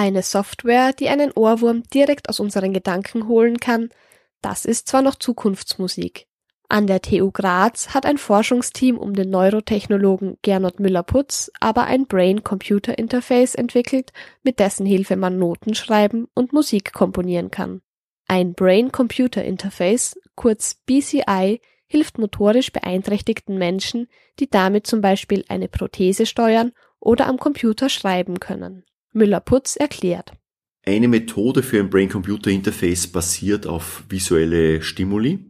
Eine Software, die einen Ohrwurm direkt aus unseren Gedanken holen kann, das ist zwar noch Zukunftsmusik. An der TU Graz hat ein Forschungsteam um den Neurotechnologen Gernot Müller-Putz aber ein Brain-Computer-Interface entwickelt, mit dessen Hilfe man Noten schreiben und Musik komponieren kann. Ein Brain-Computer-Interface, kurz BCI, hilft motorisch beeinträchtigten Menschen, die damit zum Beispiel eine Prothese steuern oder am Computer schreiben können. Müller-Putz erklärt. Eine Methode für ein Brain-Computer-Interface basiert auf visuelle Stimuli.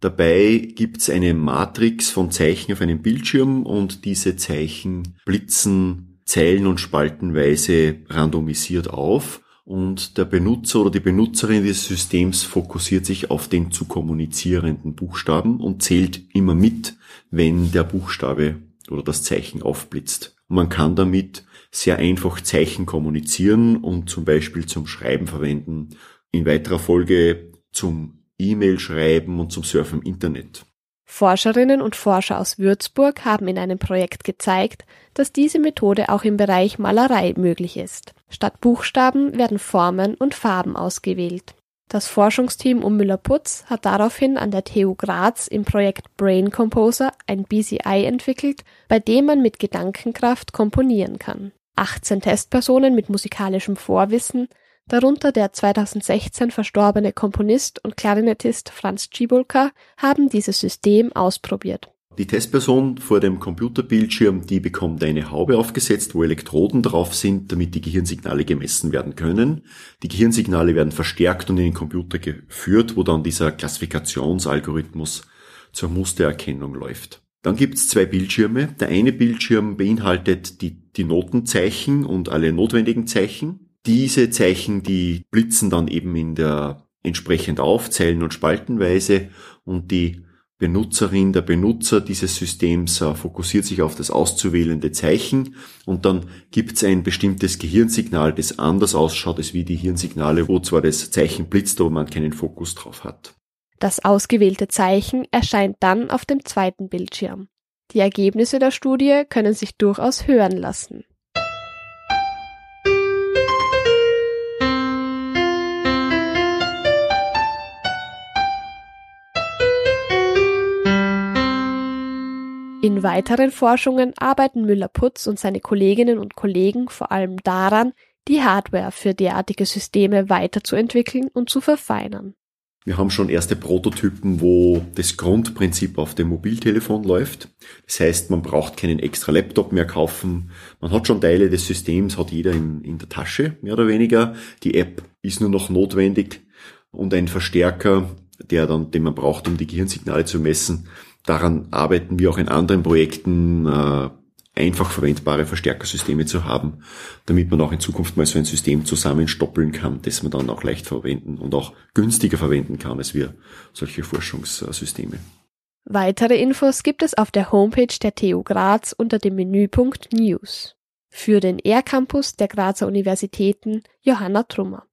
Dabei gibt's eine Matrix von Zeichen auf einem Bildschirm und diese Zeichen blitzen zeilen- und spaltenweise randomisiert auf und der Benutzer oder die Benutzerin des Systems fokussiert sich auf den zu kommunizierenden Buchstaben und zählt immer mit, wenn der Buchstabe oder das Zeichen aufblitzt. Man kann damit sehr einfach Zeichen kommunizieren und zum Beispiel zum Schreiben verwenden, in weiterer Folge zum E-Mail schreiben und zum Surfen im Internet. Forscherinnen und Forscher aus Würzburg haben in einem Projekt gezeigt, dass diese Methode auch im Bereich Malerei möglich ist. Statt Buchstaben werden Formen und Farben ausgewählt. Das Forschungsteam um Müller-Putz hat daraufhin an der TU Graz im Projekt Brain Composer ein BCI entwickelt, bei dem man mit Gedankenkraft komponieren kann. 18 Testpersonen mit musikalischem Vorwissen darunter der 2016 verstorbene Komponist und Klarinettist Franz Cibulka, haben dieses System ausprobiert. Die Testperson vor dem Computerbildschirm, die bekommt eine Haube aufgesetzt, wo Elektroden drauf sind, damit die Gehirnsignale gemessen werden können. Die Gehirnsignale werden verstärkt und in den Computer geführt, wo dann dieser Klassifikationsalgorithmus zur Mustererkennung läuft. Dann gibt es zwei Bildschirme. Der eine Bildschirm beinhaltet die, die Notenzeichen und alle notwendigen Zeichen. Diese Zeichen, die blitzen dann eben in der entsprechend auf, Zellen- und Spaltenweise und die Benutzerin, der Benutzer dieses Systems äh, fokussiert sich auf das auszuwählende Zeichen und dann gibt es ein bestimmtes Gehirnsignal, das anders ausschaut als wie die Hirnsignale, wo zwar das Zeichen blitzt, aber man keinen Fokus drauf hat. Das ausgewählte Zeichen erscheint dann auf dem zweiten Bildschirm. Die Ergebnisse der Studie können sich durchaus hören lassen. In weiteren Forschungen arbeiten Müller-Putz und seine Kolleginnen und Kollegen vor allem daran, die Hardware für derartige Systeme weiterzuentwickeln und zu verfeinern. Wir haben schon erste Prototypen, wo das Grundprinzip auf dem Mobiltelefon läuft. Das heißt, man braucht keinen extra Laptop mehr kaufen. Man hat schon Teile des Systems, hat jeder in, in der Tasche, mehr oder weniger. Die App ist nur noch notwendig und ein Verstärker, der dann, den man braucht, um die Gehirnsignale zu messen, Daran arbeiten wir auch in anderen Projekten, äh, einfach verwendbare Verstärkersysteme zu haben, damit man auch in Zukunft mal so ein System zusammenstoppeln kann, das man dann auch leicht verwenden und auch günstiger verwenden kann als wir solche Forschungssysteme. Weitere Infos gibt es auf der Homepage der TU Graz unter dem Menüpunkt News. Für den R-Campus der Grazer Universitäten Johanna Trummer.